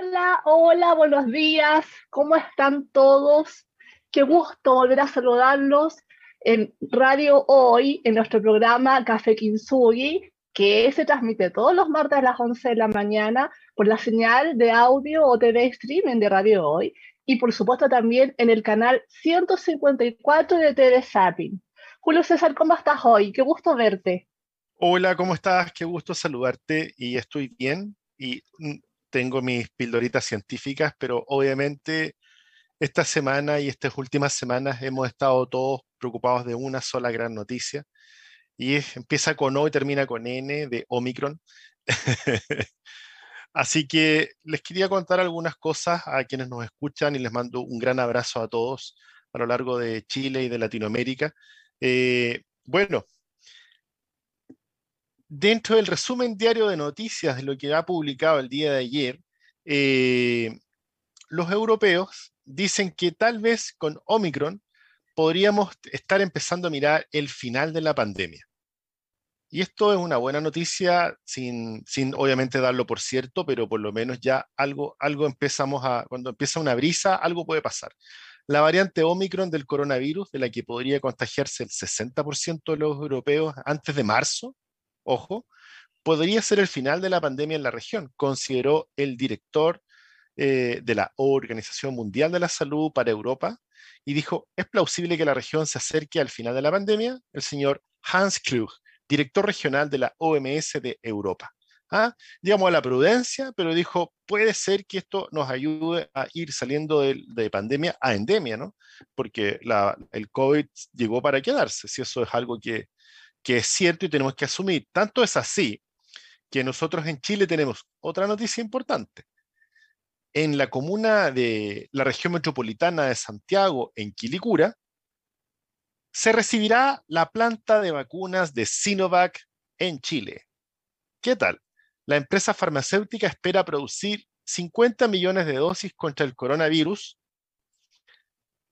Hola, hola, buenos días. ¿Cómo están todos? Qué gusto volver a saludarlos en Radio Hoy, en nuestro programa Café Kintsugi, que se transmite todos los martes a las 11 de la mañana por la señal de audio o TV streaming de Radio Hoy y por supuesto también en el canal 154 de TV Zapping. Julio César, ¿cómo estás hoy? Qué gusto verte. Hola, ¿cómo estás? Qué gusto saludarte y estoy bien y mm, tengo mis pildoritas científicas, pero obviamente esta semana y estas últimas semanas hemos estado todos preocupados de una sola gran noticia y empieza con O y termina con N de Omicron. Así que les quería contar algunas cosas a quienes nos escuchan y les mando un gran abrazo a todos a lo largo de Chile y de Latinoamérica. Eh, bueno, dentro del resumen diario de noticias de lo que ha publicado el día de ayer, eh, los europeos dicen que tal vez con Omicron podríamos estar empezando a mirar el final de la pandemia. Y esto es una buena noticia, sin, sin obviamente darlo por cierto, pero por lo menos ya algo, algo empezamos a, cuando empieza una brisa, algo puede pasar. La variante Omicron del coronavirus, de la que podría contagiarse el 60% de los europeos antes de marzo, ojo, podría ser el final de la pandemia en la región, consideró el director eh, de la Organización Mundial de la Salud para Europa y dijo, es plausible que la región se acerque al final de la pandemia, el señor Hans Klug, director regional de la OMS de Europa. ¿Ah? Llamó a la prudencia, pero dijo, puede ser que esto nos ayude a ir saliendo de, pandemia a endemia, ¿no? Porque el COVID llegó para quedarse, si eso es algo que, que es cierto y tenemos que asumir. Tanto es así que nosotros en Chile tenemos otra noticia importante. En la comuna de la región metropolitana de Santiago, en Quilicura, se recibirá la planta de vacunas de Sinovac en Chile. ¿Qué tal? La empresa farmacéutica espera producir 50 millones de dosis contra el coronavirus,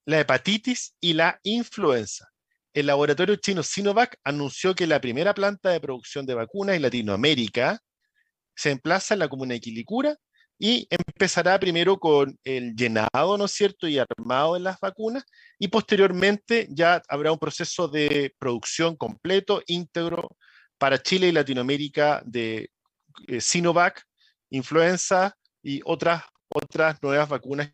la hepatitis y la influenza el laboratorio chino Sinovac anunció que la primera planta de producción de vacunas en Latinoamérica se emplaza en la comuna de Quilicura y empezará primero con el llenado, ¿no es cierto?, y armado de las vacunas, y posteriormente ya habrá un proceso de producción completo, íntegro, para Chile y Latinoamérica de eh, Sinovac, influenza y otras, otras nuevas vacunas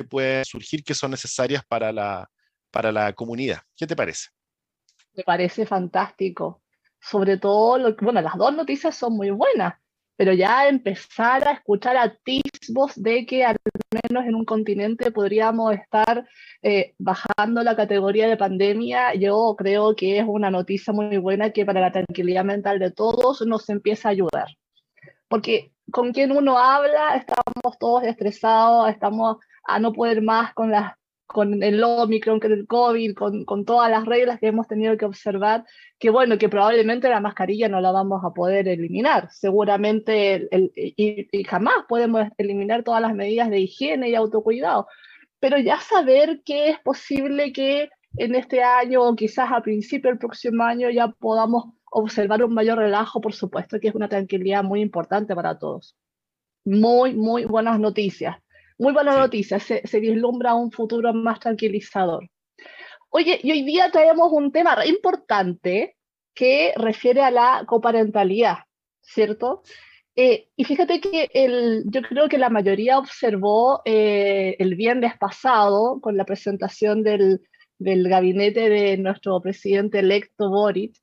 que pueden surgir que son necesarias para la, para la comunidad. ¿Qué te parece? Me parece fantástico. Sobre todo, lo, bueno, las dos noticias son muy buenas, pero ya empezar a escuchar atisbos de que al menos en un continente podríamos estar eh, bajando la categoría de pandemia, yo creo que es una noticia muy buena que para la tranquilidad mental de todos nos empieza a ayudar. Porque con quien uno habla, estamos todos estresados, estamos a no poder más con, con el Omicron, con el COVID, con, con, todas las reglas que hemos tenido que observar, que bueno, que probablemente la mascarilla no la vamos a poder eliminar. Seguramente el, y, y, jamás podemos eliminar todas las medidas de higiene y autocuidado. Pero ya saber que es posible que en este año o quizás a principio del próximo año ya podamos observar un mayor relajo, por supuesto que es una tranquilidad muy importante para todos. Muy, muy buenas noticias. Muy buena noticia, se, se, vislumbra un futuro más tranquilizador. Oye, y hoy día traemos un tema importante que refiere a la coparentalidad, ¿cierto? Eh, y fíjate que el, yo creo que la mayoría observó eh, el viernes pasado con la presentación del, del, gabinete de nuestro presidente electo Boric,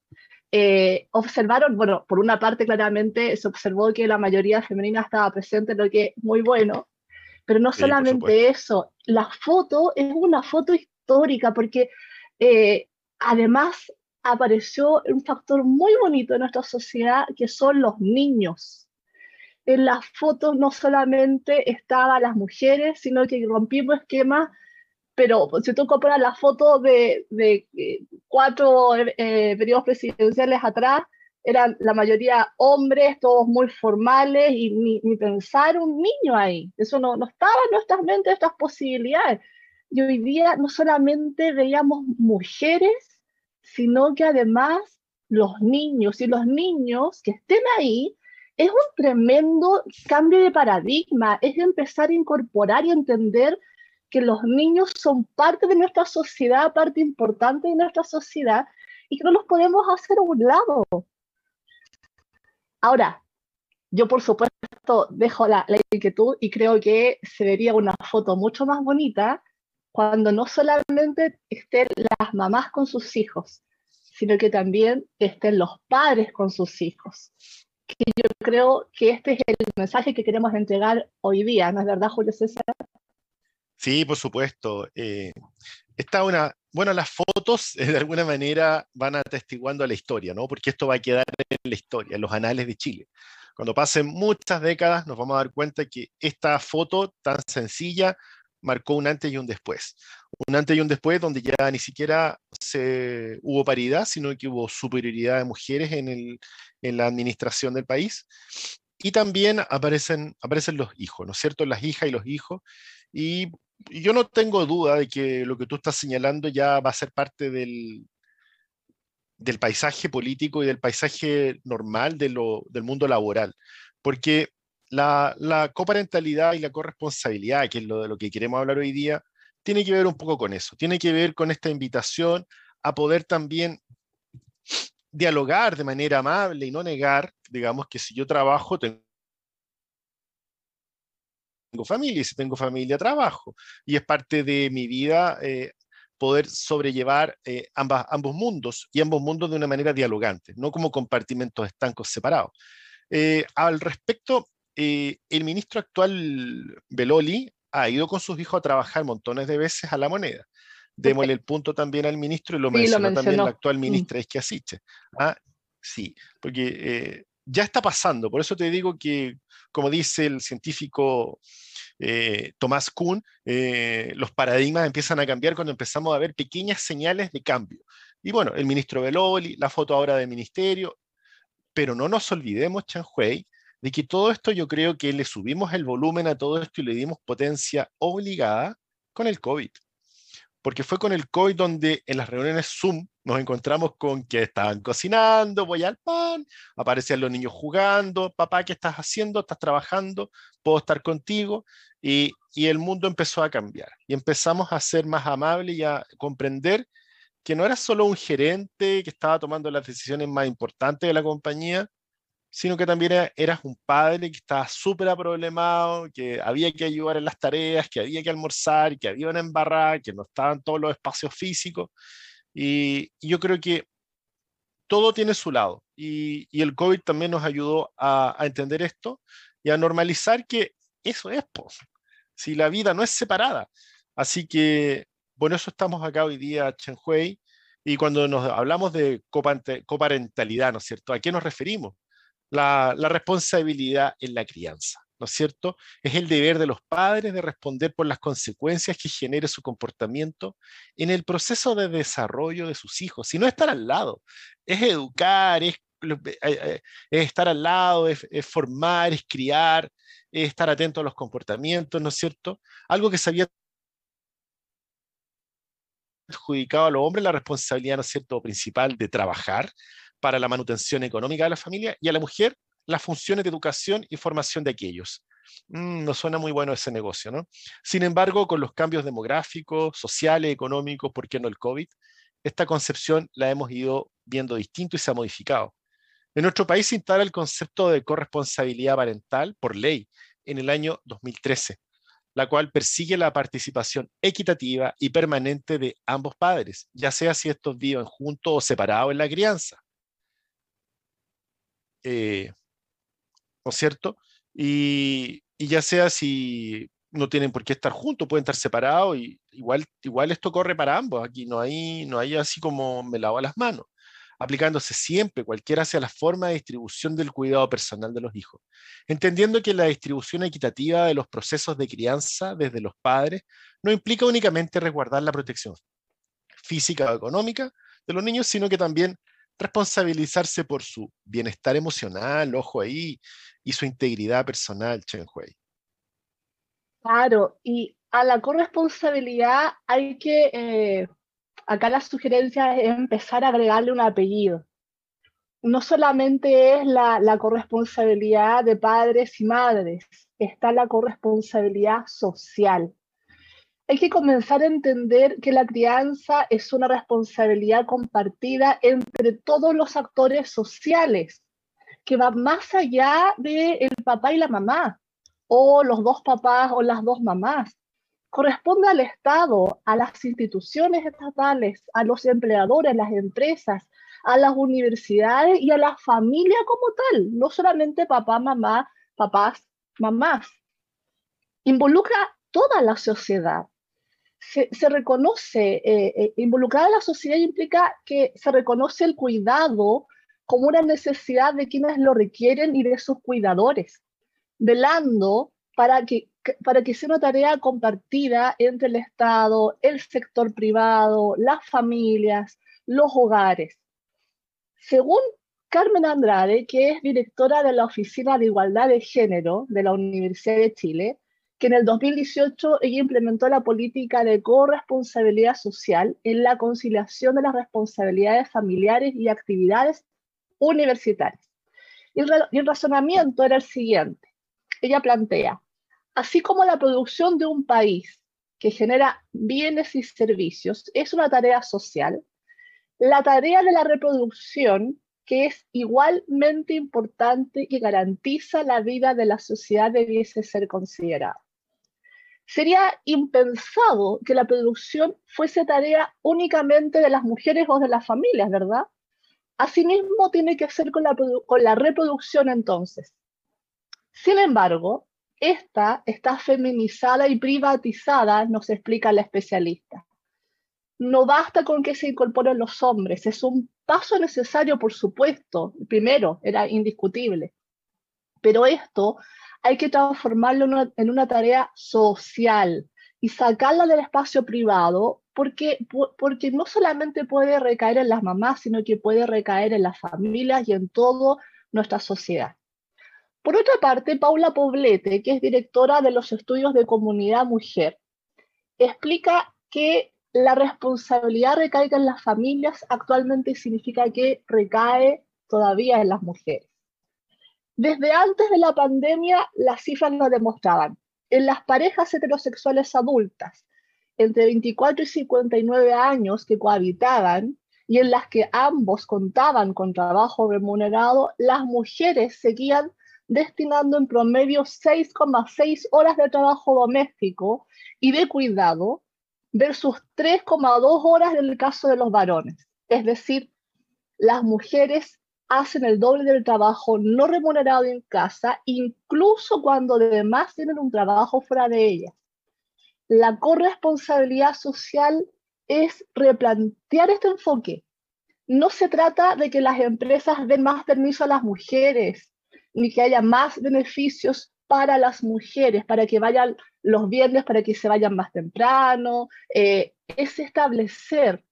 eh, observaron, bueno, por una parte claramente se observó que la mayoría femenina estaba presente, lo que es muy bueno, pero no solamente eso, la foto es una foto histórica porque eh, además apareció un factor muy bonito en nuestra sociedad que son los niños. En las fotos no solamente estaban las mujeres, sino que rompimos esquemas, pero si tú comparas la foto de, de eh, cuatro eh, periodos presidenciales atrás, eran la mayoría hombres, todos muy formales, y ni, ni pensar un niño ahí. Eso no, no estaba en nuestras mentes, estas posibilidades. Y hoy día no solamente veíamos mujeres, sino que además los niños, y los niños que estén ahí, es un tremendo cambio de paradigma, es empezar a incorporar y entender que los niños son parte de nuestra sociedad, parte importante de nuestra sociedad, y que no los podemos hacer a un lado. Ahora, yo por supuesto dejo la, inquietud y creo que se vería una foto mucho más bonita cuando no solamente estén las mamás con sus hijos, sino que también estén los padres con sus hijos. Que yo creo que este es el mensaje que queremos entregar hoy día, ¿no es verdad, Julio César? Sí, por supuesto. Eh, está una, bueno, las fotos eh, de alguna manera van atestiguando a la historia, ¿no? Porque esto va a quedar en la historia, en los anales de Chile. Cuando pasen muchas décadas nos vamos a dar cuenta que esta foto tan sencilla marcó un antes y un después. Un antes y un después donde ya ni siquiera se, hubo paridad, sino que hubo superioridad de mujeres en, el, en la administración del país. Y también aparecen, aparecen los hijos, ¿no es cierto? Las hijas y los hijos. Y yo no tengo duda de que lo que tú estás señalando ya va a ser parte del, del paisaje político y del paisaje normal de lo, del mundo laboral. Porque la, la, coparentalidad y la corresponsabilidad, que es lo de lo que queremos hablar hoy día, tiene que ver un poco con eso. Tiene que ver con esta invitación a poder también dialogar de manera amable y no negar, digamos, que si yo trabajo, tengo tengo familia y si tengo familia trabajo. Y es parte de mi vida eh, poder sobrellevar eh, ambas, ambos mundos y ambos mundos de una manera dialogante, no como compartimentos estancos separados. Eh, al respecto, el ministro actual Beloli ha ido con sus hijos a trabajar montones de veces a la moneda. Démosle el punto también al ministro y lo, mencionó, también la actual mm. ministra Esquiasiche. ¿ah? Sí, porque ya está pasando. Por eso te digo que, como dice el científico eh, Tomás Kuhn, eh, los paradigmas empiezan a cambiar cuando empezamos a ver pequeñas señales de cambio. Y bueno, el ministro Beloli, la foto ahora del ministerio, pero no nos olvidemos, Hui, de que todo esto yo creo que le subimos el volumen a todo esto y le dimos potencia obligada con el COVID porque fue con el COVID donde en las reuniones Zoom nos encontramos con que estaban cocinando, voy al pan, aparecían los niños jugando, papá, ¿qué estás haciendo? ¿Estás trabajando? ¿Puedo estar contigo? Y, y el mundo empezó a cambiar y empezamos a ser más amables y a comprender que no era solo un gerente que estaba tomando las decisiones más importantes de la compañía, sino que también eras un padre que estaba súper aproblemado, que había que ayudar en las tareas, que había que almorzar, que había una embarrada, que no estaban todos los espacios físicos. Y, yo creo que todo tiene su lado. Y, el COVID también nos ayudó a, entender esto y a normalizar que eso es, pues, si la vida no es separada. Así que, bueno, eso estamos acá hoy día, Chen Hui. Y cuando nos hablamos de coparentalidad, ¿no es cierto? ¿A qué nos referimos? la, responsabilidad en la crianza. ¿No es cierto? Es el deber de los padres de responder por las consecuencias que genere su comportamiento en el proceso de desarrollo de sus hijos, si no estar al lado, es educar, es, eh, eh, estar al lado, es, formar, es criar, es estar atento a los comportamientos, ¿no es cierto? Algo que se había adjudicado a los hombres la responsabilidad, ¿no es cierto?, principal de trabajar, para la manutención económica de la familia y a la mujer las funciones de educación y formación de aquellos. Mm, no suena muy bueno ese negocio, ¿no? Sin embargo, con los cambios demográficos, sociales, económicos, ¿por qué no el COVID? Esta concepción la hemos ido viendo distinto y se ha modificado. En nuestro país se instala el concepto de corresponsabilidad parental por ley en el año 2013, la cual persigue la participación equitativa y permanente de ambos padres, ya sea si estos viven juntos o separados en la crianza. Eh, ¿no es cierto? Y, ya sea si no tienen por qué estar juntos, pueden estar separados, y igual, igual esto corre para ambos, aquí no hay, no hay así como me lavo las manos, aplicándose siempre, cualquiera sea la forma de distribución del cuidado personal de los hijos, entendiendo que la distribución equitativa de los procesos de crianza desde los padres no implica únicamente resguardar la protección física o económica de los niños, sino que también responsabilizarse por su bienestar emocional, ojo ahí, y su integridad personal, Chen Hui. Claro, y a la corresponsabilidad hay que, eh, acá la sugerencia es empezar a agregarle un apellido. no solamente es la, la corresponsabilidad de padres y madres, está la corresponsabilidad social. Hay que comenzar a entender que la crianza es una responsabilidad compartida entre todos los actores sociales, que va más allá del el papá y la mamá, o los dos papás o las dos mamás. Corresponde al Estado, a las instituciones estatales, a los empleadores, las empresas, a las universidades y a la familia como tal, no solamente papá, mamá, papás, mamás. Involucra toda la sociedad se, reconoce, eh, eh, involucrada en la sociedad implica que se reconoce el cuidado como una necesidad de quienes lo requieren y de sus cuidadores, velando para que, para que sea una tarea compartida entre el Estado, el sector privado, las familias, los hogares. Según Carmen Andrade, que es directora de la Oficina de Igualdad de Género de la Universidad de Chile, que en el 2018 ella implementó la política de corresponsabilidad social en la conciliación de las responsabilidades familiares y actividades universitarias. Y el, razonamiento era el siguiente. Ella plantea, así como la producción de un país que genera bienes y servicios es una tarea social, la tarea de la reproducción, que es igualmente importante y garantiza la vida de la sociedad, debiese ser considerada. Sería impensado que la producción fuese tarea únicamente de las mujeres o de las familias, ¿verdad? Asimismo, tiene que ser con la, con la reproducción entonces. Sin embargo, esta está feminizada y privatizada, nos explica la especialista. No basta con que se incorporen los hombres, es un paso necesario, por supuesto. Primero, era indiscutible. Pero esto hay que transformarlo en una, tarea social y sacarla del espacio privado porque, porque no solamente puede recaer en las mamás, sino que puede recaer en las familias y en toda nuestra sociedad. Por otra parte, Paula Poblete, que es directora de los estudios de comunidad mujer, explica que la responsabilidad recaiga en las familias actualmente significa que recae todavía en las mujeres. Desde antes de la pandemia, las cifras lo demostraban. En las parejas heterosexuales adultas, entre 24 y 59 años que cohabitaban y en las que ambos contaban con trabajo remunerado, las mujeres seguían destinando en promedio 6,6 horas de trabajo doméstico y de cuidado versus 3,2 horas en el caso de los varones. Es decir, las mujeres hacen el doble del trabajo no remunerado en casa, incluso cuando además tienen un trabajo fuera de ella. La corresponsabilidad social es replantear este enfoque. No se trata de que las empresas den más permiso a las mujeres, ni que haya más beneficios para las mujeres, para que vayan los viernes, para que se vayan más temprano. Eh, es establecer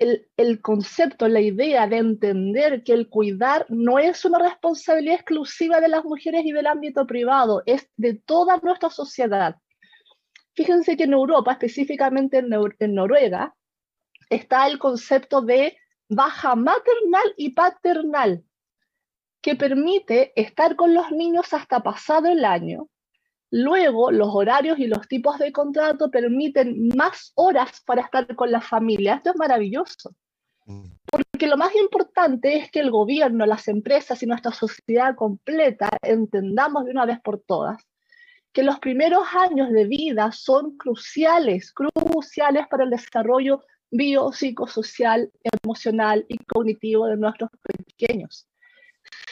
el, concepto, la idea de entender que el cuidar no es una responsabilidad exclusiva de las mujeres y del ámbito privado, es de toda nuestra sociedad. Fíjense que en Europa, específicamente en, Noruega, está el concepto de baja maternal y paternal, que permite estar con los niños hasta pasado el año Luego, los horarios y los tipos de contrato permiten más horas para estar con la familia. Esto es maravilloso. Porque lo más importante es que el gobierno, las empresas y nuestra sociedad completa entendamos de una vez por todas que los primeros años de vida son cruciales, cruciales para el desarrollo biopsicosocial, emocional y cognitivo de nuestros pequeños.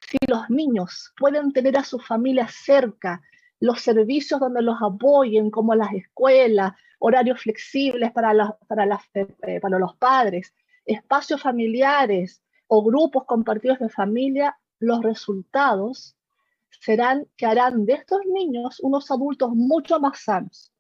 Si los niños pueden tener a su familia cerca, los servicios donde los apoyen, como las escuelas, horarios flexibles para, para, las, eh, eh, para los padres, espacios familiares o grupos compartidos de familia, los resultados serán que harán de estos niños unos adultos mucho más sanos.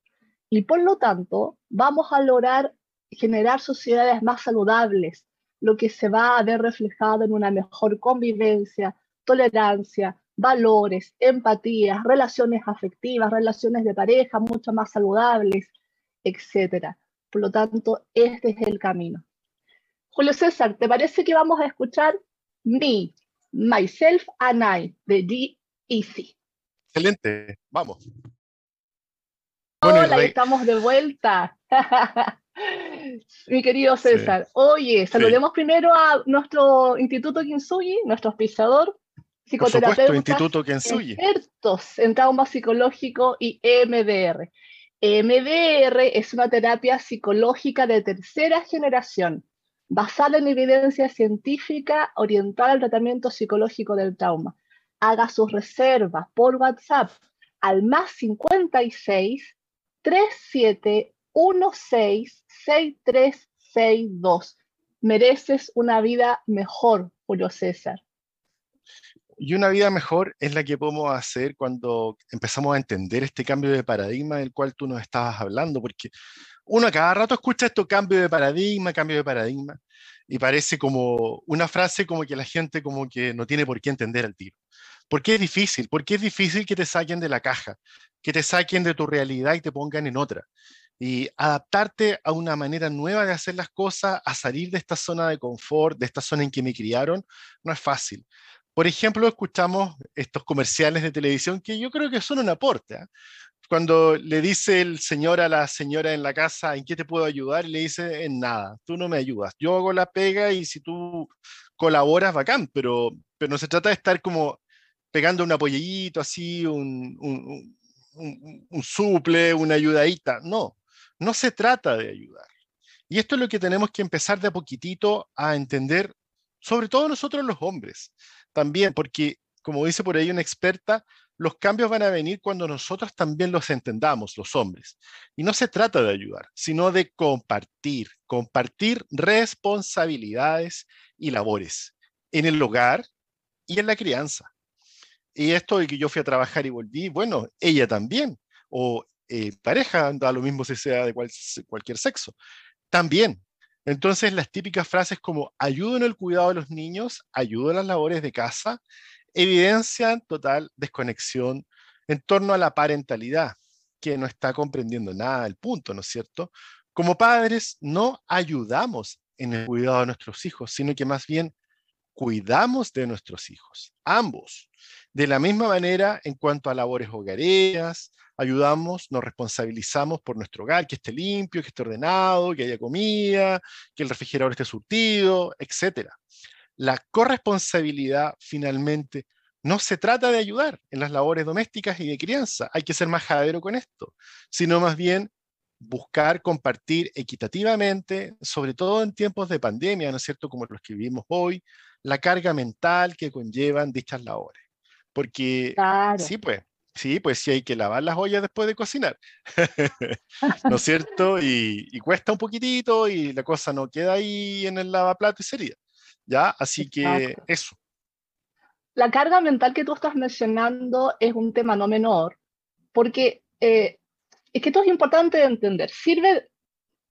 Y por lo tanto, vamos a lograr generar sociedades más saludables, lo que se va a ver reflejado en una mejor convivencia, tolerancia, valores, empatías, relaciones afectivas, relaciones de pareja mucho más saludables, etc. Por lo tanto, este es el camino. Julio César, ¿te parece que vamos a escuchar Me, Myself and I, de G Easy. Excelente, vamos. Hola, estamos de vuelta. Mi querido César. Oye, saludemos primero a nuestro Instituto Kinsugi, nuestro auspiciador, psicoterapeuta, Instituto expertos en trauma psicológico y EMDR. EMDR es una terapia psicológica de tercera generación, basada en evidencia científica orientada al tratamiento psicológico del trauma. Haga sus reservas por WhatsApp al más 56 37166362. Mereces una vida mejor, Julio César. Y una vida mejor es la que podemos hacer cuando empezamos a entender este cambio de paradigma del cual tú nos estabas hablando, porque uno a cada rato escucha esto, cambio de paradigma, cambio de paradigma, y parece como una frase como que la gente como que no tiene por qué entender el tiro. ¿Por qué es difícil? Porque es difícil que te saquen de la caja, que te saquen de tu realidad y te pongan en otra. Y adaptarte a una manera nueva de hacer las cosas, a salir de esta zona de confort, de esta zona en que me criaron, no es fácil. Por ejemplo, escuchamos estos comerciales de televisión que yo creo que son un aporte. ¿ah? Cuando le dice el señor a la señora en la casa, ¿en qué te puedo ayudar? Y le dice, en nada, tú no me ayudas. Yo hago la pega y si tú colaboras, bacán, pero, pero no se trata de estar como pegando un apoyito así, un, un, suple, una ayudadita. No, no se trata de ayudar. Y esto es lo que tenemos que empezar de a poquitito a entender, sobre todo nosotros los hombres, también, porque como dice por ahí una experta, los cambios van a venir cuando nosotros también los entendamos, los hombres. Y no se trata de ayudar, sino de compartir, compartir responsabilidades y labores en el hogar y en la crianza. Y esto de que yo fui a trabajar y volví, bueno, ella también, o eh, pareja, da lo mismo si sea de cualquier sexo, también. Entonces, las típicas frases como ayudo en el cuidado de los niños, ayudo en las labores de casa, evidencian total desconexión en torno a la parentalidad, que no está comprendiendo nada del punto, ¿no es cierto? Como padres, no ayudamos en el cuidado de nuestros hijos, sino que más bien cuidamos de nuestros hijos, ambos. De la misma manera, en cuanto a labores hogareras, ayudamos, nos responsabilizamos por nuestro hogar, que esté limpio, que esté ordenado, que haya comida, que el refrigerador esté surtido, etc. La corresponsabilidad finalmente no se trata de ayudar en las labores domésticas y de crianza, hay que ser más jadero con esto, sino más bien buscar compartir equitativamente, sobre todo en tiempos de pandemia, ¿no es cierto?, como los que vivimos hoy, la carga mental que conllevan dichas labores. Porque sí, pues, sí, pues sí hay que lavar las ollas después de cocinar, ¿no es cierto? Y, cuesta un poquitito y la cosa no queda ahí en el lavaplato y sería, ¿ya? Así que eso. La carga mental que tú estás mencionando es un tema no menor, porque eh, es que esto es importante de entender. Sirve,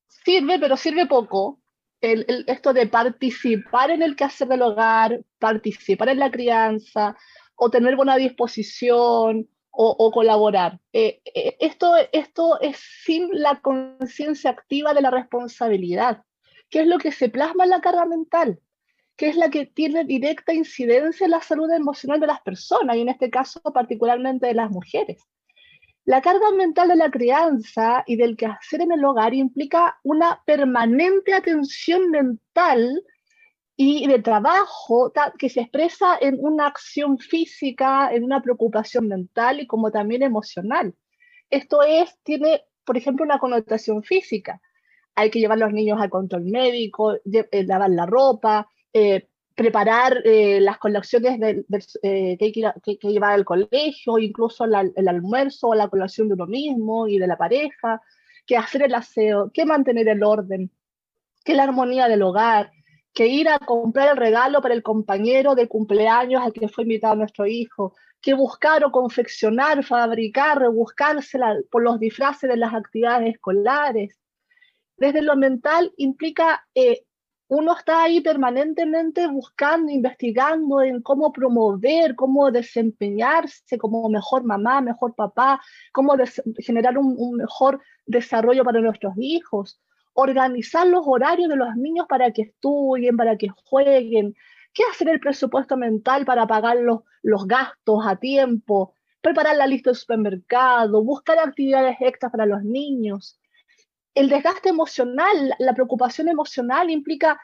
sirve, pero sirve poco el, esto de participar en el quehacer del hogar, participar en la crianza, o tener buena disposición o, colaborar. Eh, eh, esto, esto es sin la conciencia activa de la responsabilidad, que es lo que se plasma en la carga mental, que es la que tiene directa incidencia en la salud emocional de las personas, y en este caso particularmente de las mujeres. La carga mental de la crianza y del quehacer en el hogar implica una permanente atención mental y de trabajo que se expresa en una acción física, en una preocupación mental y como también emocional. Esto es, tiene, por ejemplo, una connotación física. Hay que llevar a los niños al control médico, eh, lavar la ropa, eh, preparar eh, las colecciones que, hay que, llevar al colegio, incluso el almuerzo o la colación de uno mismo y de la pareja, que hacer el aseo, que mantener el orden, que la armonía del hogar, que ir a comprar el regalo para el compañero de cumpleaños al que fue invitado nuestro hijo, que buscar o confeccionar, fabricar, rebuscarse por los disfraces de las actividades escolares. Desde lo mental implica, eh, uno está ahí permanentemente buscando, investigando en cómo promover, cómo desempeñarse como mejor mamá, mejor papá, cómo generar un mejor desarrollo para nuestros hijos organizar los horarios de los niños para que estudien, para que jueguen, ¿Qué hacer el presupuesto mental para pagar los, los gastos a tiempo? Preparar la lista del supermercado, buscar actividades extras para los niños. El desgaste emocional, la preocupación emocional implica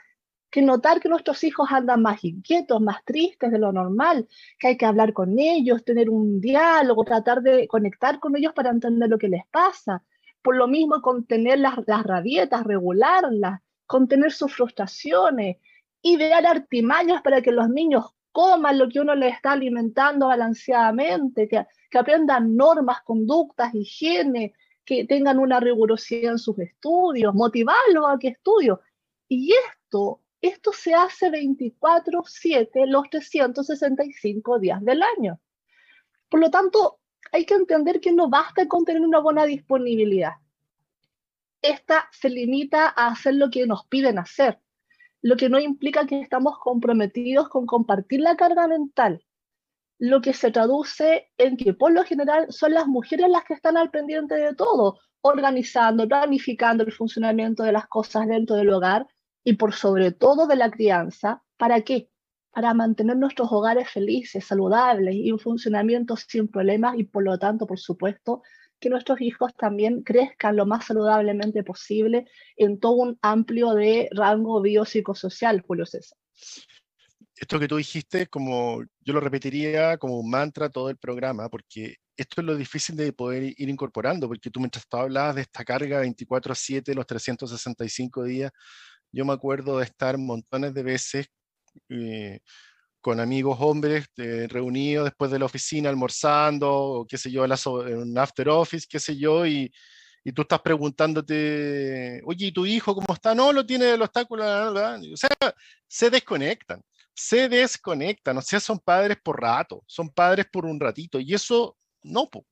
que notar que nuestros hijos andan más inquietos, más tristes de lo normal, que hay que hablar con ellos, tener un diálogo, tratar de conectar con ellos para entender lo que les pasa. Por lo mismo, contener las, las rabietas, regularlas, contener sus frustraciones, idear artimañas para que los niños coman lo que uno les está alimentando balanceadamente, que, que aprendan normas, conductas, higiene, que tengan una rigurosidad en sus estudios, motivarlos a que estudien. Y esto esto se hace 24/7 los 365 días del año. Por lo tanto, hay que entender que no basta con tener una buena disponibilidad. Esta se limita a hacer lo que nos piden hacer, lo que no implica que estamos comprometidos con compartir la carga mental, lo que se traduce en que por lo general son las mujeres las que están al pendiente de todo, organizando, planificando el funcionamiento de las cosas dentro del hogar y por sobre todo de la crianza. ¿Para qué? Para mantener nuestros hogares felices, saludables y en funcionamiento sin problemas y por lo tanto, por supuesto, que nuestros hijos también crezcan lo más saludablemente posible en todo un amplio de rango biopsicosocial, Julio César. Esto que tú dijiste, como yo lo repetiría como un mantra todo el programa, porque esto es lo difícil de poder ir incorporando, porque tú mientras tú hablabas de esta carga 24/7, los 365 días, yo me acuerdo de estar montones de veces eh, con amigos hombres eh, reunidos después de la oficina almorzando, o qué sé yo, en un after office, qué sé yo, y, y tú estás preguntándote, oye, ¿y tu hijo cómo está? No, lo tiene el obstáculo, o sea, se desconectan, se desconectan, o sea, son padres por rato, son padres por un ratito, y eso no, pues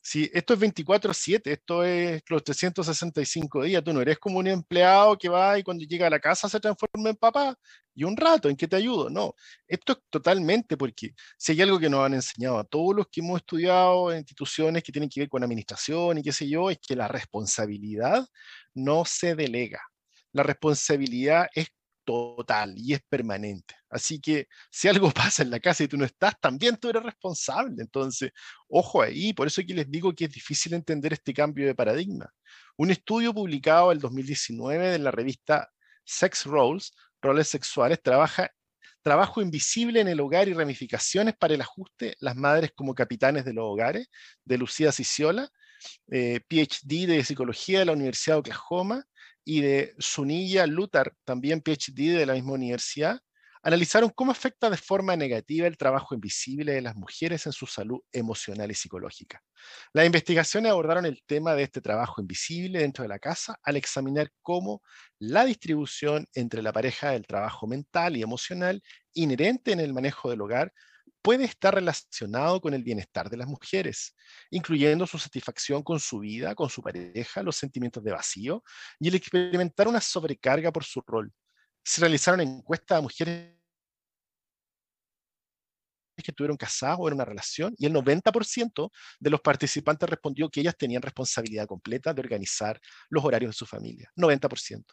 si esto es 24/7, esto es los 365 días, tú no eres como un empleado que va y cuando llega a la casa se transforma en papá y un rato en que te ayudo, no, esto es totalmente porque si hay algo que nos han enseñado a todos los que hemos estudiado en instituciones que tienen que ver con administración y qué sé yo, es que la responsabilidad no se delega. La responsabilidad es total y es permanente. Así que si algo pasa en la casa y tú no estás, también tú eres responsable. Entonces, ojo ahí, por eso aquí les digo que es difícil entender este cambio de paradigma. Un estudio publicado en 2019 en la revista Sex Roles, Roles Sexuales, trabaja trabajo invisible en el hogar y ramificaciones para el ajuste, las madres como capitanes de los hogares, de Lucía Ciciola, eh, PhD de Psicología de la Universidad de Oklahoma, y de Sunilla Lutar, también PhD de la misma universidad, analizaron cómo afecta de forma negativa el trabajo invisible de las mujeres en su salud emocional y psicológica. Las investigaciones abordaron el tema de este trabajo invisible dentro de la casa al examinar cómo la distribución entre la pareja del trabajo mental y emocional inherente en el manejo del hogar puede estar relacionado con el bienestar de las mujeres, incluyendo su satisfacción con su vida, con su pareja, los sentimientos de vacío y el experimentar una sobrecarga por su rol. Se realizaron encuestas a mujeres que estuvieron casadas o en una relación y el 90% de los participantes respondió que ellas tenían responsabilidad completa de organizar los horarios de su familia. 90%.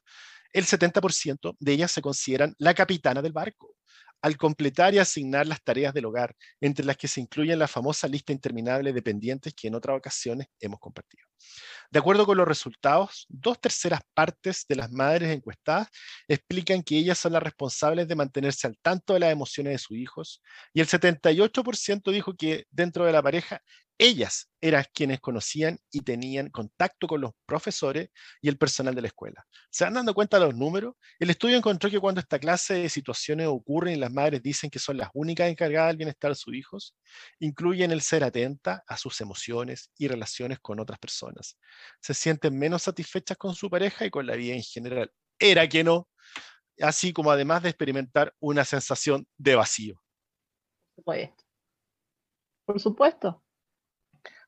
El 70% de ellas se consideran la capitana del barco al completar y asignar las tareas del hogar, entre las que se incluyen la famosa lista interminable de pendientes que en otras ocasiones hemos compartido. De acuerdo con los resultados, dos terceras partes de las madres encuestadas explican que ellas son las responsables de mantenerse al tanto de las emociones de sus hijos y el 78% dijo que dentro de la pareja ellas eran quienes conocían y tenían contacto con los profesores y el personal de la escuela. ¿Se van dando cuenta de los números? El estudio encontró que cuando esta clase de situaciones ocurren y las madres dicen que son las únicas encargadas del bienestar de sus hijos, incluyen el ser atenta a sus emociones y relaciones con otras personas. Se sienten menos satisfechas con su pareja y con la vida en general. Era que no, así como además de experimentar una sensación de vacío. Por supuesto.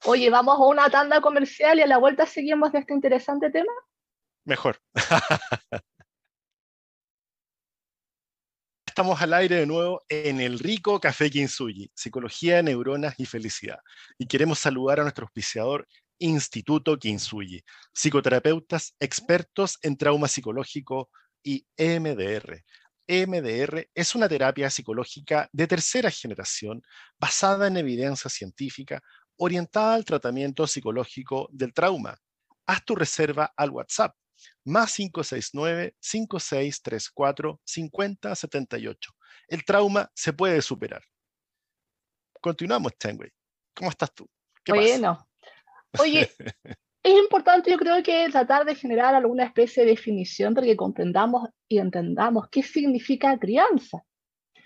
Oye, vamos a una tanda comercial y a la vuelta seguimos de este interesante tema. Mejor. Estamos al aire de nuevo en el rico Café Kinsuyi, Psicología, Neuronas y Felicidad. Y queremos saludar a nuestro auspiciador Instituto Kinsuyi, psicoterapeutas expertos en trauma psicológico y EMDR, EMDR es una terapia psicológica de tercera generación basada en evidencia científica orientada al tratamiento psicológico del trauma. Haz tu reserva al WhatsApp más 569-5634-5078. El trauma se puede superar. Continuamos, Chengwei. ¿Cómo estás tú? bueno, oye, es importante yo creo que tratar de generar alguna especie de definición para que comprendamos y entendamos qué significa crianza.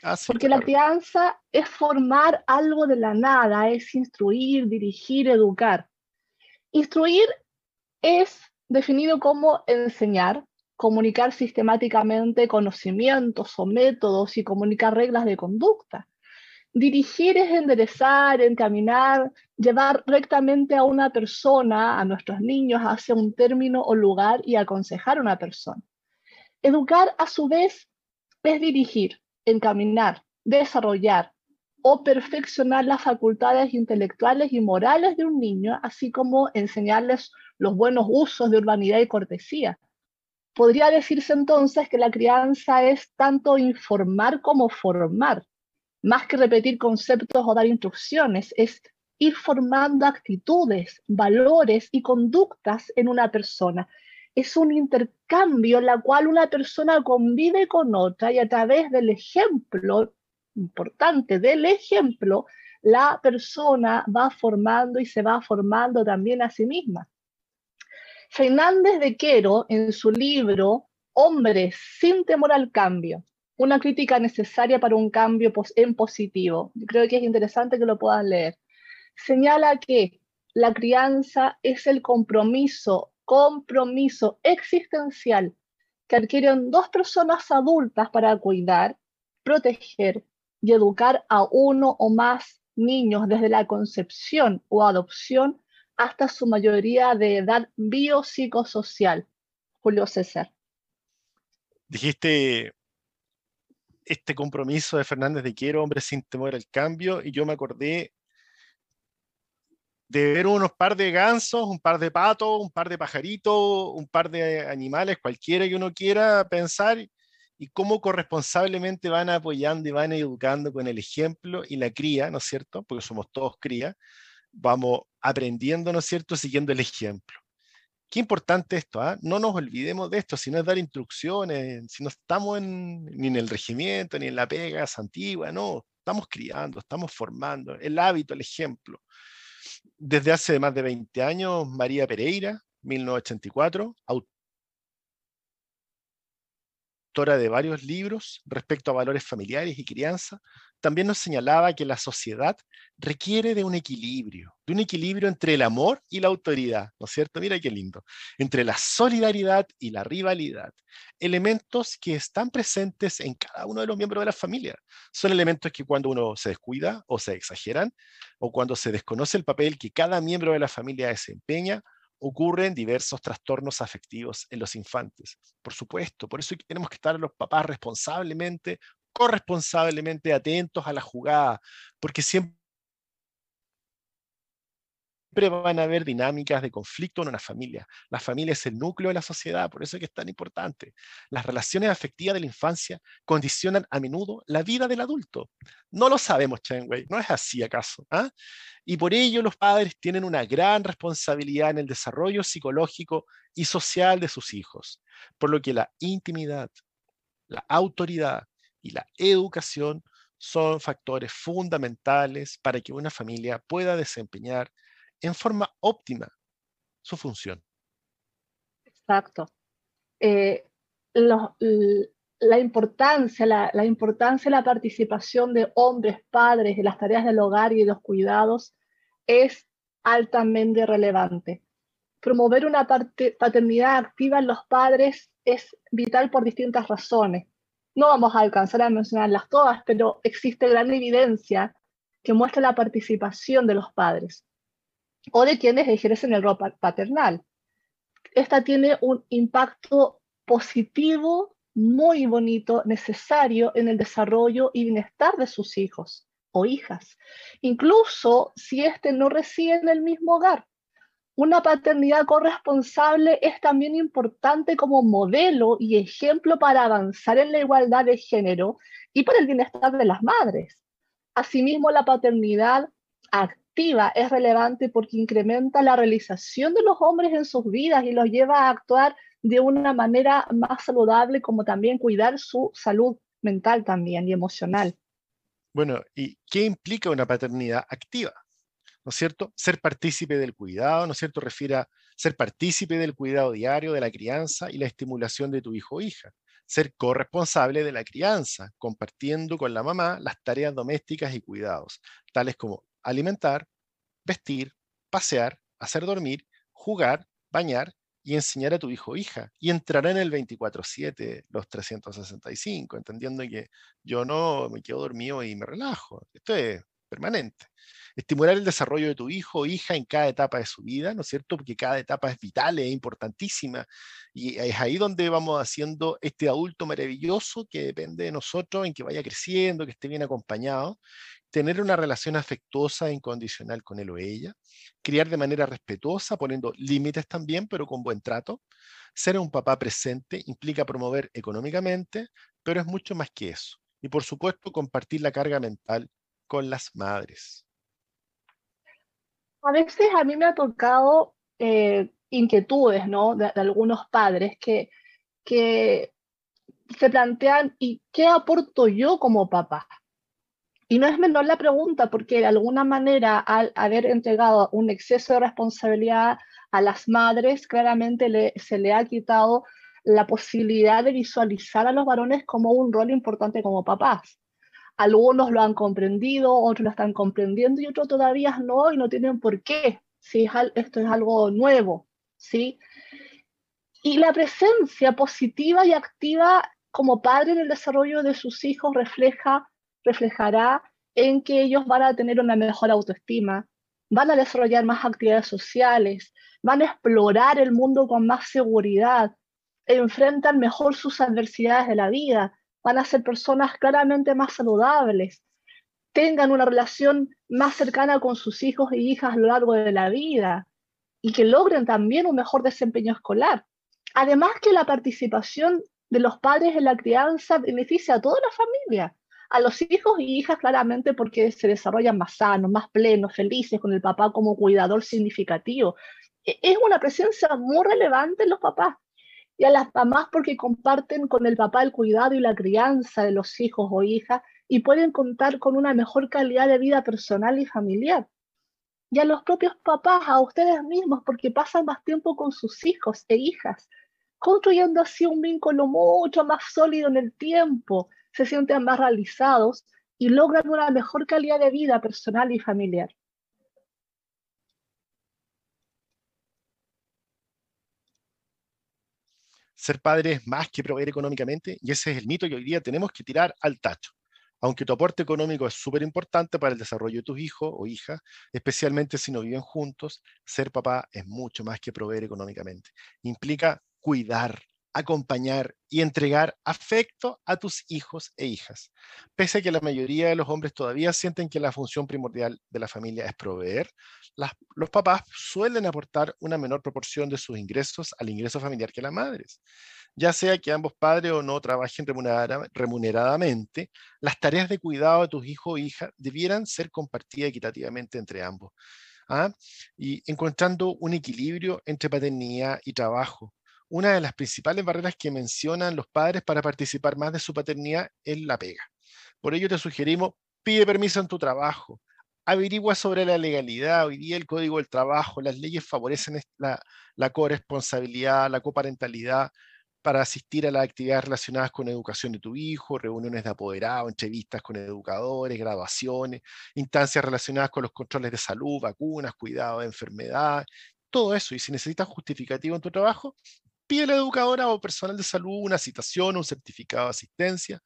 Ah, Porque la crianza es formar algo de la nada, es instruir, dirigir, educar. Instruir es definido como enseñar, comunicar sistemáticamente conocimientos o métodos y comunicar reglas de conducta. Dirigir es enderezar, encaminar, llevar rectamente a una persona, a nuestros niños, hacia un término o lugar y aconsejar a una persona. Educar, a su vez, es dirigir, encaminar, desarrollar o perfeccionar las facultades intelectuales y morales de un niño, así como enseñarles los buenos usos de urbanidad y cortesía. Podría decirse entonces que la crianza es tanto informar como formar más que repetir conceptos o dar instrucciones, es ir formando actitudes, valores y conductas en una persona. Es un intercambio en la cual una persona convive con otra y a través del ejemplo, importante, del ejemplo, la persona va formando y se va formando también a sí misma. Fernández de Quero, en su libro Hombres sin temor al cambio, una crítica necesaria para un cambio en positivo. creo que es interesante que lo puedas leer. Señala que la crianza es el compromiso, compromiso existencial que adquieren dos personas adultas para cuidar, proteger y educar a uno o más niños desde la concepción o adopción hasta su mayoría de edad biopsicosocial. Julio César. Dijiste este compromiso de Fernández de Quiero, hombre sin temor al cambio, y yo me acordé de ver unos par de gansos, un par de patos, un par de pajaritos, un par de animales, cualquiera que uno quiera pensar, y cómo corresponsablemente van apoyando y van educando con el ejemplo y la cría, ¿no es cierto? Porque somos todos cría, vamos aprendiendo, ¿no es cierto?, siguiendo el ejemplo. Qué importante esto, ¿ah? no nos olvidemos de esto, si no es dar instrucciones, si no estamos ni en el regimiento, ni en la pega antigua, no, estamos criando, estamos formando, el hábito, el ejemplo. Desde hace más de 20 años, María Pereira, 1984, autora de varios libros respecto a valores familiares y crianza, también nos señalaba que la sociedad requiere de un equilibrio, de un equilibrio entre el amor y la autoridad, ¿no es cierto? Mira qué lindo, entre la solidaridad y la rivalidad, elementos que están presentes en cada uno de los miembros de la familia. Son elementos que cuando uno se descuida o se exageran, o cuando se desconoce el papel que cada miembro de la familia desempeña, ocurren diversos trastornos afectivos en los infantes. Por supuesto, por eso tenemos que estar los papás responsablemente corresponsablemente atentos a la jugada, porque siempre van a haber dinámicas de conflicto en una familia. La familia es el núcleo de la sociedad, por eso es que es tan importante. Las relaciones afectivas de la infancia condicionan a menudo la vida del adulto. No lo sabemos, Chenway, ¿no es así acaso? ¿Ah? Y por ello los padres tienen una gran responsabilidad en el desarrollo psicológico y social de sus hijos, por lo que la intimidad, la autoridad, y la educación son factores fundamentales para que una familia pueda desempeñar en forma óptima su función. Exacto. Eh, la, importancia, la, importancia de la participación de hombres, padres en las tareas del hogar y de los cuidados es altamente relevante. Promover una paternidad activa en los padres es vital por distintas razones. No vamos a alcanzar a mencionarlas todas, pero existe gran evidencia que muestra la participación de los padres o de quienes ejercen el rol paternal. Esta tiene un impacto positivo, muy bonito, necesario en el desarrollo y bienestar de sus hijos o hijas, incluso si éste no reside en el mismo hogar. Una paternidad corresponsable es también importante como modelo y ejemplo para avanzar en la igualdad de género y para el bienestar de las madres. Asimismo, la paternidad activa es relevante porque incrementa la realización de los hombres en sus vidas y los lleva a actuar de una manera más saludable, como también cuidar su salud mental también y emocional. Bueno, ¿y qué implica una paternidad activa? ¿No es cierto? Ser partícipe del cuidado, ¿no es cierto? Refiere a ser partícipe del cuidado diario, de la crianza y la estimulación de tu hijo o hija. Ser corresponsable de la crianza, compartiendo con la mamá las tareas domésticas y cuidados, tales como alimentar, vestir, pasear, hacer dormir, jugar, bañar y enseñar a tu hijo o hija. Y entrará en el 24/7, los 365, entendiendo que yo no me quedo dormido y me relajo. Esto es permanente. Estimular el desarrollo de tu hijo o hija en cada etapa de su vida, ¿no es cierto? Porque cada etapa es vital, es importantísima. Y es ahí donde vamos haciendo este adulto maravilloso que depende de nosotros, en que vaya creciendo, que esté bien acompañado tener una relación afectuosa e incondicional con él o ella, criar de manera respetuosa, poniendo límites también, pero con buen trato. Ser un papá presente implica promover económicamente, pero es mucho más que eso. Y por supuesto, compartir la carga mental con las madres. A veces a mí me ha tocado eh, inquietudes ¿no? de, algunos padres que, que se plantean, ¿y qué aporto yo como papá? Y no es menor la pregunta, porque de alguna manera, al haber entregado un exceso de responsabilidad a las madres, claramente se le ha quitado la posibilidad de visualizar a los varones como un rol importante como papás. Algunos lo han comprendido, otros lo están comprendiendo y otros todavía no y no tienen por qué. Si esto es algo nuevo, ¿sí? Y la presencia positiva y activa como padre en el desarrollo de sus hijos refleja reflejará en que ellos van a tener una mejor autoestima, van a desarrollar más actividades sociales, van a explorar el mundo con más seguridad, enfrentan mejor sus adversidades de la vida, van a ser personas claramente más saludables, tengan una relación más cercana con sus hijos y hijas a lo largo de la vida y que logren también un mejor desempeño escolar. Además que la participación de los padres en la crianza beneficia a toda la familia a los hijos y hijas claramente porque se desarrollan más sanos, más plenos, felices, con el papá como cuidador significativo. E-, es una presencia muy relevante en los papás. Y a las mamás porque comparten con el papá el cuidado y la crianza de los hijos o hijas y pueden contar con una mejor calidad de vida personal y familiar. Y a los propios papás, a ustedes mismos, porque pasan más tiempo con sus hijos e hijas, construyendo así un vínculo mucho más sólido en el tiempo, se sienten más realizados y logran una mejor calidad de vida personal y familiar. Ser padre es más que proveer económicamente y ese es el mito que hoy día tenemos que tirar al tacho. Aunque tu aporte económico es súper importante para el desarrollo de tus hijos o hijas, especialmente si no viven juntos, ser papá es mucho más que proveer económicamente. Implica cuidar, acompañar y entregar afecto a tus hijos e hijas. Pese a que la mayoría de los hombres todavía sienten que la función primordial de la familia es proveer, los papás suelen aportar una menor proporción de sus ingresos al ingreso familiar que las madres. Ya sea que ambos padres o no trabajen remuneradamente, las tareas de cuidado de tus hijos o hijas debieran ser compartidas equitativamente entre ambos. ¿ah? Y encontrando un equilibrio entre paternidad y trabajo una de las principales barreras que mencionan los padres para participar más de su paternidad es la pega. Por ello te sugerimos, pide permiso en tu trabajo, averigua sobre la legalidad. Hoy día el Código del Trabajo, las leyes favorecen la, corresponsabilidad, la coparentalidad para asistir a las actividades relacionadas con educación de tu hijo, reuniones de apoderado, entrevistas con educadores, graduaciones, instancias relacionadas con los controles de salud, vacunas, cuidado de enfermedad, todo eso. Y si necesitas justificativo en tu trabajo, pide la educadora o personal de salud una citación, un certificado de asistencia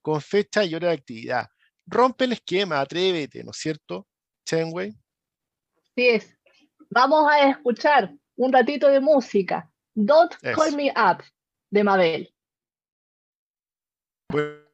con fecha y hora de actividad. Rompe el esquema, atrévete, ¿no es cierto, Chenway? Sí es. Vamos a escuchar un ratito de música. Don't Call Me Up, de Mabel. Bueno,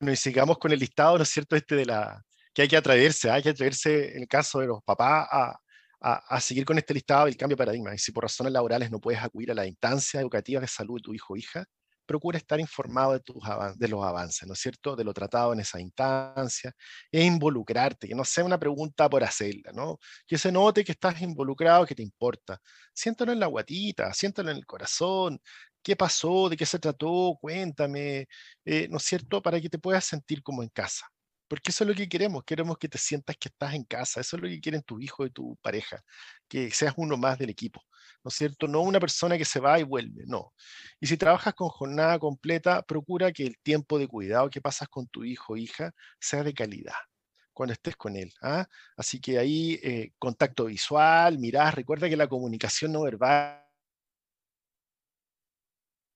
y sigamos con el listado, ¿no es cierto?, este de la, que hay que atreverse, hay que atreverse en el caso de los papás a, a, seguir con este listado del cambio de paradigma. Y si por razones laborales no puedes acudir a la instancia educativa de salud de tu hijo o hija, procura estar informado de, tus de los avances, ¿no es cierto? De lo tratado en esa instancia, e involucrarte, que no sea una pregunta por hacerla, ¿no? Que se note que estás involucrado, que te importa. Siéntalo en la guatita, siéntalo en el corazón, qué pasó, de qué se trató, cuéntame, eh, ¿no es cierto? Para que te puedas sentir como en casa. Porque eso es lo que queremos, queremos que te sientas que estás en casa, eso es lo que quieren tu hijo y tu pareja, que seas uno más del equipo, ¿no es cierto? No una persona que se va y vuelve, no. Y si trabajas con jornada completa, procura que el tiempo de cuidado que pasas con tu hijo o hija sea de calidad cuando estés con él. ¿ah? Así que ahí eh, contacto visual, mirás, recuerda que la comunicación no verbal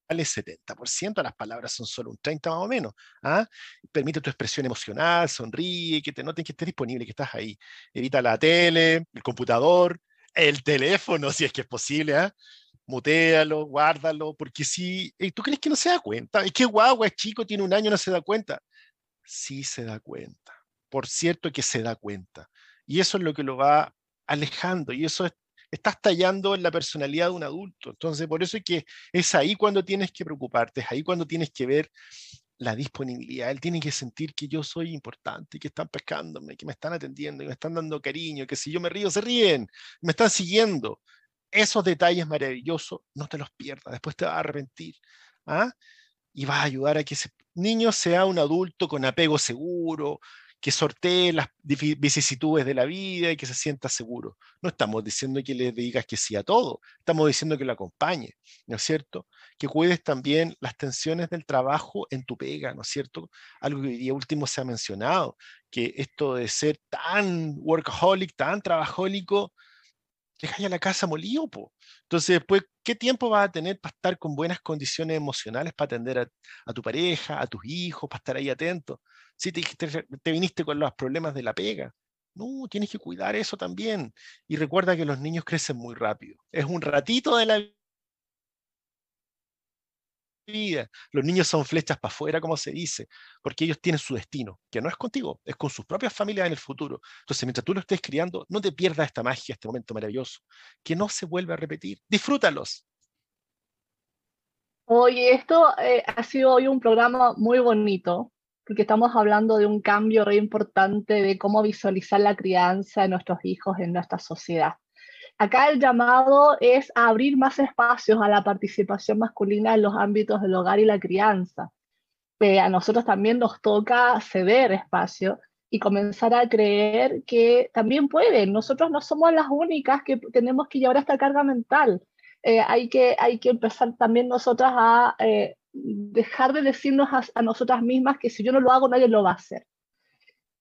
70%, las palabras son solo un 30 más o menos. ¿ah? Permite tu expresión emocional, sonríe, que te noten que estés disponible, que estás ahí. Evita la tele, el computador, el teléfono, si es que es posible. ¿ah? Mutéalo, guárdalo, porque si tú crees que no se da cuenta, es que guagua, es chico, tiene un año, no se da cuenta. Sí se da cuenta. Por cierto que se da cuenta. Y eso es lo que lo va alejando y eso es estás tallando en la personalidad de un adulto. Entonces, por eso es que es ahí cuando tienes que preocuparte, es ahí cuando tienes que ver la disponibilidad. Él tiene que sentir que yo soy importante, que están pescándome, que me están atendiendo, que me están dando cariño, que si yo me río, se ríen, me están siguiendo. Esos detalles maravillosos, no te los pierdas, después te vas a arrepentir. ¿ah? Y vas a ayudar a que ese niño sea un adulto con apego seguro, que sortee las vicisitudes de la vida y que se sienta seguro. No estamos diciendo que le digas que sí a todo, estamos diciendo que lo acompañe, ¿no es cierto? Que cuides también las tensiones del trabajo en tu pega, ¿no es cierto? Algo que hoy día último se ha mencionado, que esto de ser tan workaholic, tan trabajólico, deja ya la casa molido, po. Entonces, después, ¿qué tiempo vas a tener para estar con buenas condiciones emocionales, para atender a, a tu pareja, a tus hijos, para estar ahí atento? si te, te, viniste con los problemas de la pega. No, tienes que cuidar eso también. Y recuerda que los niños crecen muy rápido. Es un ratito de la vida. Los niños son flechas para afuera, como se dice, porque ellos tienen su destino, que no es contigo, es con sus propias familias en el futuro. Entonces, mientras tú lo estés criando, no te pierdas esta magia, este momento maravilloso, que no se vuelve a repetir. Disfrútalos. Oye, esto eh, ha sido hoy un programa muy bonito, porque estamos hablando de un cambio re importante de cómo visualizar la crianza de nuestros hijos en nuestra sociedad. Acá el llamado es a abrir más espacios a la participación masculina en los ámbitos del hogar y la crianza. Eh, a nosotros también nos toca ceder espacio y comenzar a creer que también pueden. Nosotros no somos las únicas que tenemos que llevar esta carga mental. Eh, hay, que, hay que empezar también nosotras a eh, dejar de decirnos a, nosotras mismas que si yo no lo hago, nadie lo va a hacer.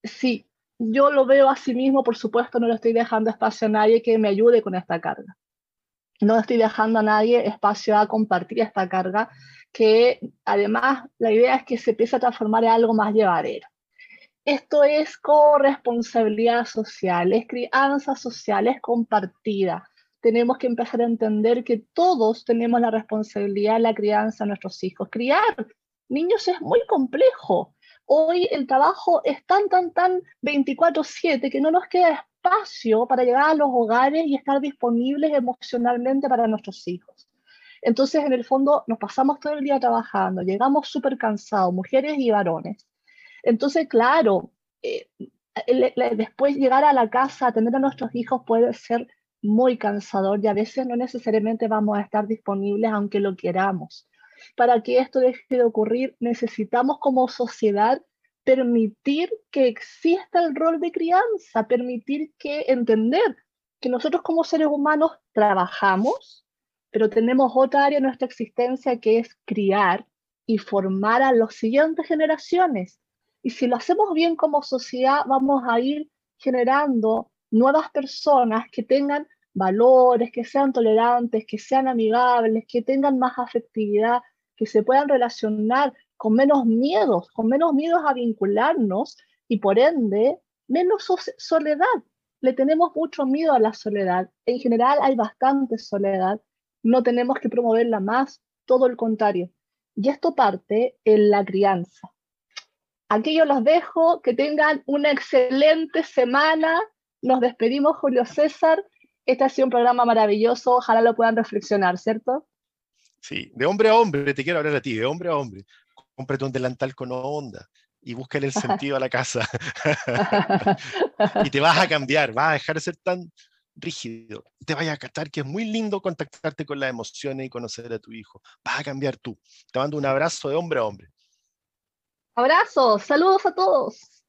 Si yo lo veo a sí mismo, por supuesto, no le estoy dejando espacio a nadie que me ayude con esta carga. No estoy dejando a nadie espacio a compartir esta carga, que además la idea es que se empiece a transformar en algo más llevadero. Esto es corresponsabilidad social, es crianza social, es compartida tenemos que empezar a entender que todos tenemos la responsabilidad de la crianza de nuestros hijos. Criar niños es muy complejo. Hoy el trabajo es tan, tan, tan 24/7 que no nos queda espacio para llegar a los hogares y estar disponibles emocionalmente para nuestros hijos. Entonces, en el fondo, nos pasamos todo el día trabajando, llegamos súper cansados, mujeres y varones. Entonces, claro, eh, después llegar a la casa, atender a nuestros hijos puede ser muy cansador y a veces no necesariamente vamos a estar disponibles aunque lo queramos. Para que esto deje de ocurrir, necesitamos como sociedad permitir que exista el rol de crianza, permitir que entender que nosotros como seres humanos trabajamos, pero tenemos otra área en nuestra existencia que es criar y formar a las siguientes generaciones. Y si lo hacemos bien como sociedad, vamos a ir generando nuevas personas que tengan valores, que sean tolerantes, que sean amigables, que tengan más afectividad, que se puedan relacionar con menos miedos, con menos miedos a vincularnos y por ende menos soledad. Le tenemos mucho miedo a la soledad. En general hay bastante soledad. No tenemos que promoverla más, todo el contrario. Y esto parte en la crianza. Aquí yo los dejo, que tengan una excelente semana. Nos despedimos, Julio César. Este ha sido un programa maravilloso, ojalá lo puedan reflexionar, ¿cierto? Sí, de hombre a hombre, te quiero hablar a ti, de hombre a hombre. Cómprate un delantal con onda y búscale el sentido a la casa. y te vas a cambiar, vas a dejar de ser tan rígido. Te vayas a captar que es muy lindo contactarte con las emociones y conocer a tu hijo. Vas a cambiar tú. Te mando un abrazo de hombre a hombre. Abrazos, saludos a todos.